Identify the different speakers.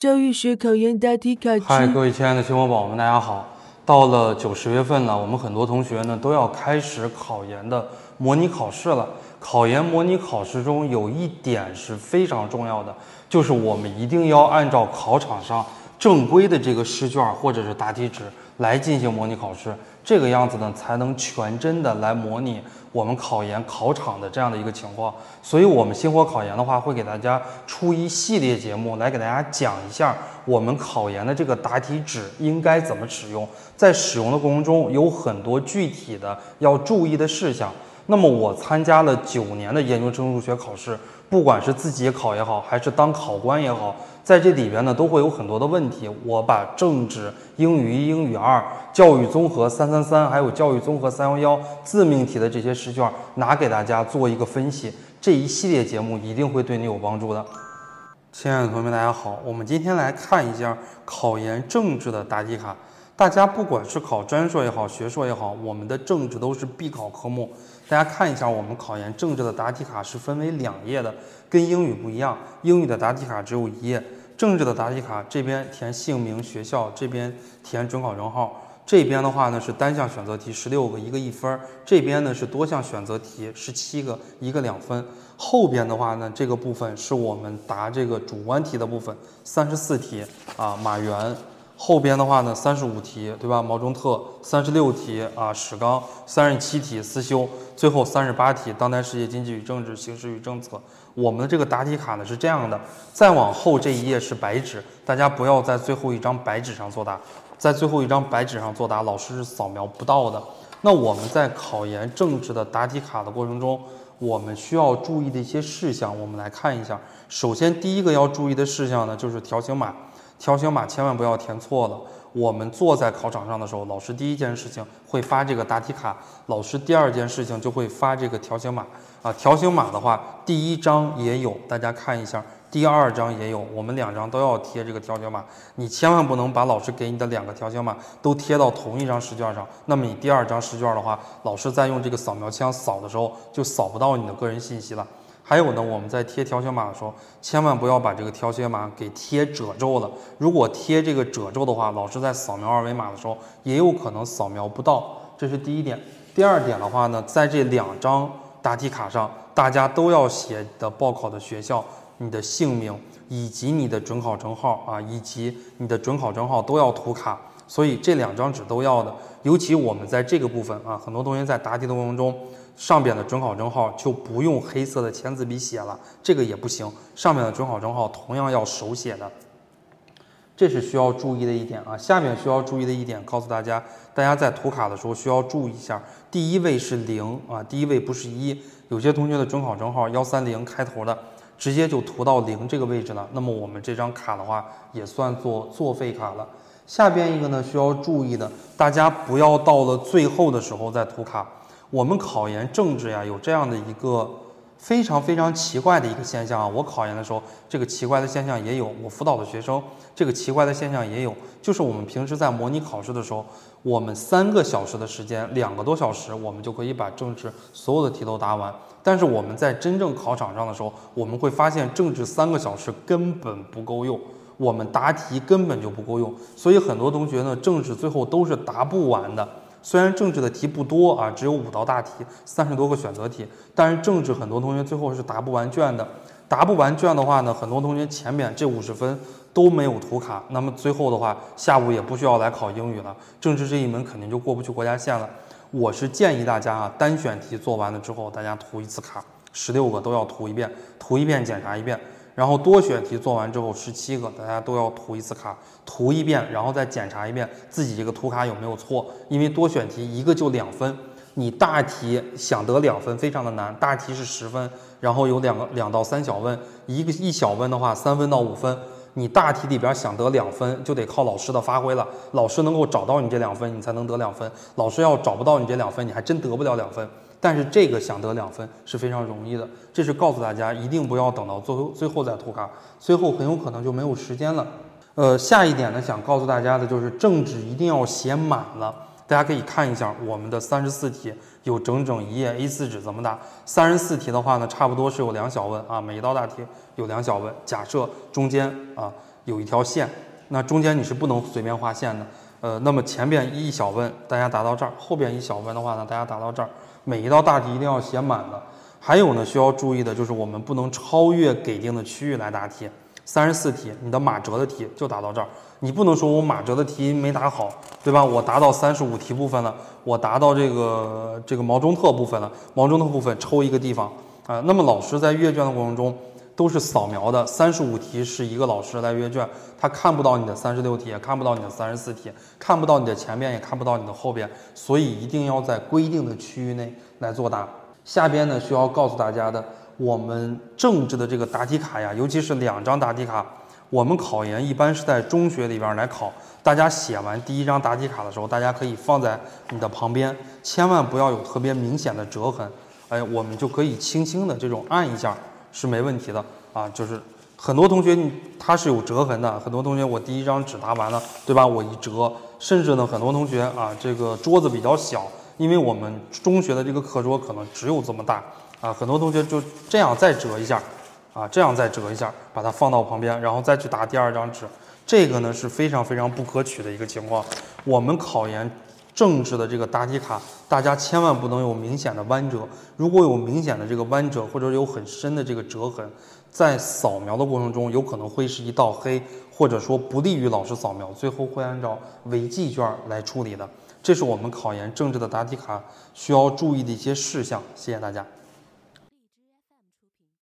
Speaker 1: 教育学考研答题卡
Speaker 2: 嗨，各位亲爱的新伙宝们，大家好！到了九十月份了，我们很多同学呢都要开始考研的模拟考试了。考研模拟考试中有一点是非常重要的，就是我们一定要按照考场上正规的这个试卷或者是答题纸来进行模拟考试，这个样子呢才能全真的来模拟我们考研考场的这样的一个情况。所以，我们星火考研的话，会给大家出一系列节目来给大家讲一下我们考研的这个答题纸应该怎么使用，在使用的过程中有很多具体的要注意的事项。那么我参加了九年的研究生入学考试，不管是自己考也好，还是当考官也好，在这里边呢都会有很多的问题。我把政治、英语一、英语二、教育综合三三三，还有教育综合三幺幺自命题的这些试卷拿给大家做一个分析，这一系列节目一定会对你有帮助的。亲爱的同学们，大家好，我们今天来看一下考研政治的答题卡。大家不管是考专硕也好，学硕也好，我们的政治都是必考科目。大家看一下，我们考研政治的答题卡是分为两页的，跟英语不一样。英语的答题卡只有一页，政治的答题卡这边填姓名、学校，这边填准考证号。这边的话呢是单项选择题，十六个，一个一分；这边呢是多项选择题，十七个，一个两分。后边的话呢，这个部分是我们答这个主观题的部分，三十四题啊，马原。后边的话呢，三十五题，对吧？毛中特，三十六题啊，史纲，三十七题思修，最后三十八题当代世界经济与政治、形势与政策。我们的这个答题卡呢是这样的，再往后这一页是白纸，大家不要在最后一张白纸上作答，在最后一张白纸上作答，老师是扫描不到的。那我们在考研政治的答题卡的过程中，我们需要注意的一些事项，我们来看一下。首先，第一个要注意的事项呢，就是条形码。条形码千万不要填错了。我们坐在考场上的时候，老师第一件事情会发这个答题卡，老师第二件事情就会发这个条形码啊。条形码的话，第一张也有，大家看一下，第二张也有，我们两张都要贴这个条形码。你千万不能把老师给你的两个条形码都贴到同一张试卷上，那么你第二张试卷的话，老师在用这个扫描枪扫的时候就扫不到你的个人信息了。还有呢，我们在贴条形码的时候，千万不要把这个条形码给贴褶皱了。如果贴这个褶皱的话，老师在扫描二维码的时候也有可能扫描不到。这是第一点。第二点的话呢，在这两张答题卡上，大家都要写的报考的学校、你的姓名以及你的准考证号啊，以及你的准考证号都要涂卡。所以这两张纸都要的。尤其我们在这个部分啊，很多同学在答题的过程中。上边的准考证号就不用黑色的签字笔写了，这个也不行。上面的准考证号同样要手写的，这是需要注意的一点啊。下面需要注意的一点，告诉大家，大家在涂卡的时候需要注意一下，第一位是零啊，第一位不是一。有些同学的准考证号幺三零开头的，直接就涂到零这个位置了，那么我们这张卡的话也算作作废卡了。下边一个呢需要注意的，大家不要到了最后的时候再涂卡。我们考研政治呀，有这样的一个非常非常奇怪的一个现象啊。我考研的时候，这个奇怪的现象也有；我辅导的学生，这个奇怪的现象也有。就是我们平时在模拟考试的时候，我们三个小时的时间，两个多小时，我们就可以把政治所有的题都答完。但是我们在真正考场上的时候，我们会发现政治三个小时根本不够用，我们答题根本就不够用。所以很多同学呢，政治最后都是答不完的。虽然政治的题不多啊，只有五道大题，三十多个选择题，但是政治很多同学最后是答不完卷的。答不完卷的话呢，很多同学前面这五十分都没有涂卡，那么最后的话，下午也不需要来考英语了，政治这一门肯定就过不去国家线了。我是建议大家啊，单选题做完了之后，大家涂一次卡，十六个都要涂一遍，涂一遍检查一遍。然后多选题做完之后，十七个大家都要涂一次卡，涂一遍，然后再检查一遍自己这个涂卡有没有错。因为多选题一个就两分，你大题想得两分非常的难，大题是十分，然后有两个两到三小问，一个一小问的话三分到五分，你大题里边想得两分就得靠老师的发挥了，老师能够找到你这两分，你才能得两分。老师要找不到你这两分，你还真得不了两分。但是这个想得两分是非常容易的，这是告诉大家一定不要等到最后最后再涂卡，最后很有可能就没有时间了。呃，下一点呢，想告诉大家的就是政治一定要写满了。大家可以看一下我们的三十四题，有整整一页 A4 纸怎么大。三十四题的话呢，差不多是有两小问啊，每一道大题有两小问。假设中间啊。有一条线，那中间你是不能随便画线的。呃，那么前边一小问，大家答到这儿；后边一小问的话呢，大家答到这儿。每一道大题一定要写满的。还有呢，需要注意的就是我们不能超越给定的区域来答题。三十四题，你的马哲的题就答到这儿，你不能说我马哲的题没答好，对吧？我答到三十五题部分了，我答到这个这个毛中特部分了，毛中特部分抽一个地方啊。那么老师在阅卷的过程中。都是扫描的，三十五题是一个老师来阅卷，他看不到你的三十六题，也看不到你的三十四题，看不到你的前面，也看不到你的后边，所以一定要在规定的区域内来作答。下边呢需要告诉大家的，我们政治的这个答题卡呀，尤其是两张答题卡，我们考研一般是在中学里边来考，大家写完第一张答题卡的时候，大家可以放在你的旁边，千万不要有特别明显的折痕，哎，我们就可以轻轻的这种按一下。是没问题的啊，就是很多同学你他是有折痕的，很多同学我第一张纸答完了，对吧？我一折，甚至呢很多同学啊，这个桌子比较小，因为我们中学的这个课桌可能只有这么大啊，很多同学就这样再折一下，啊，这样再折一下，把它放到旁边，然后再去答第二张纸，这个呢是非常非常不可取的一个情况，我们考研。政治的这个答题卡，大家千万不能有明显的弯折。如果有明显的这个弯折，或者有很深的这个折痕，在扫描的过程中，有可能会是一道黑，或者说不利于老师扫描，最后会按照违纪卷来处理的。这是我们考研政治的答题卡需要注意的一些事项。谢谢大家。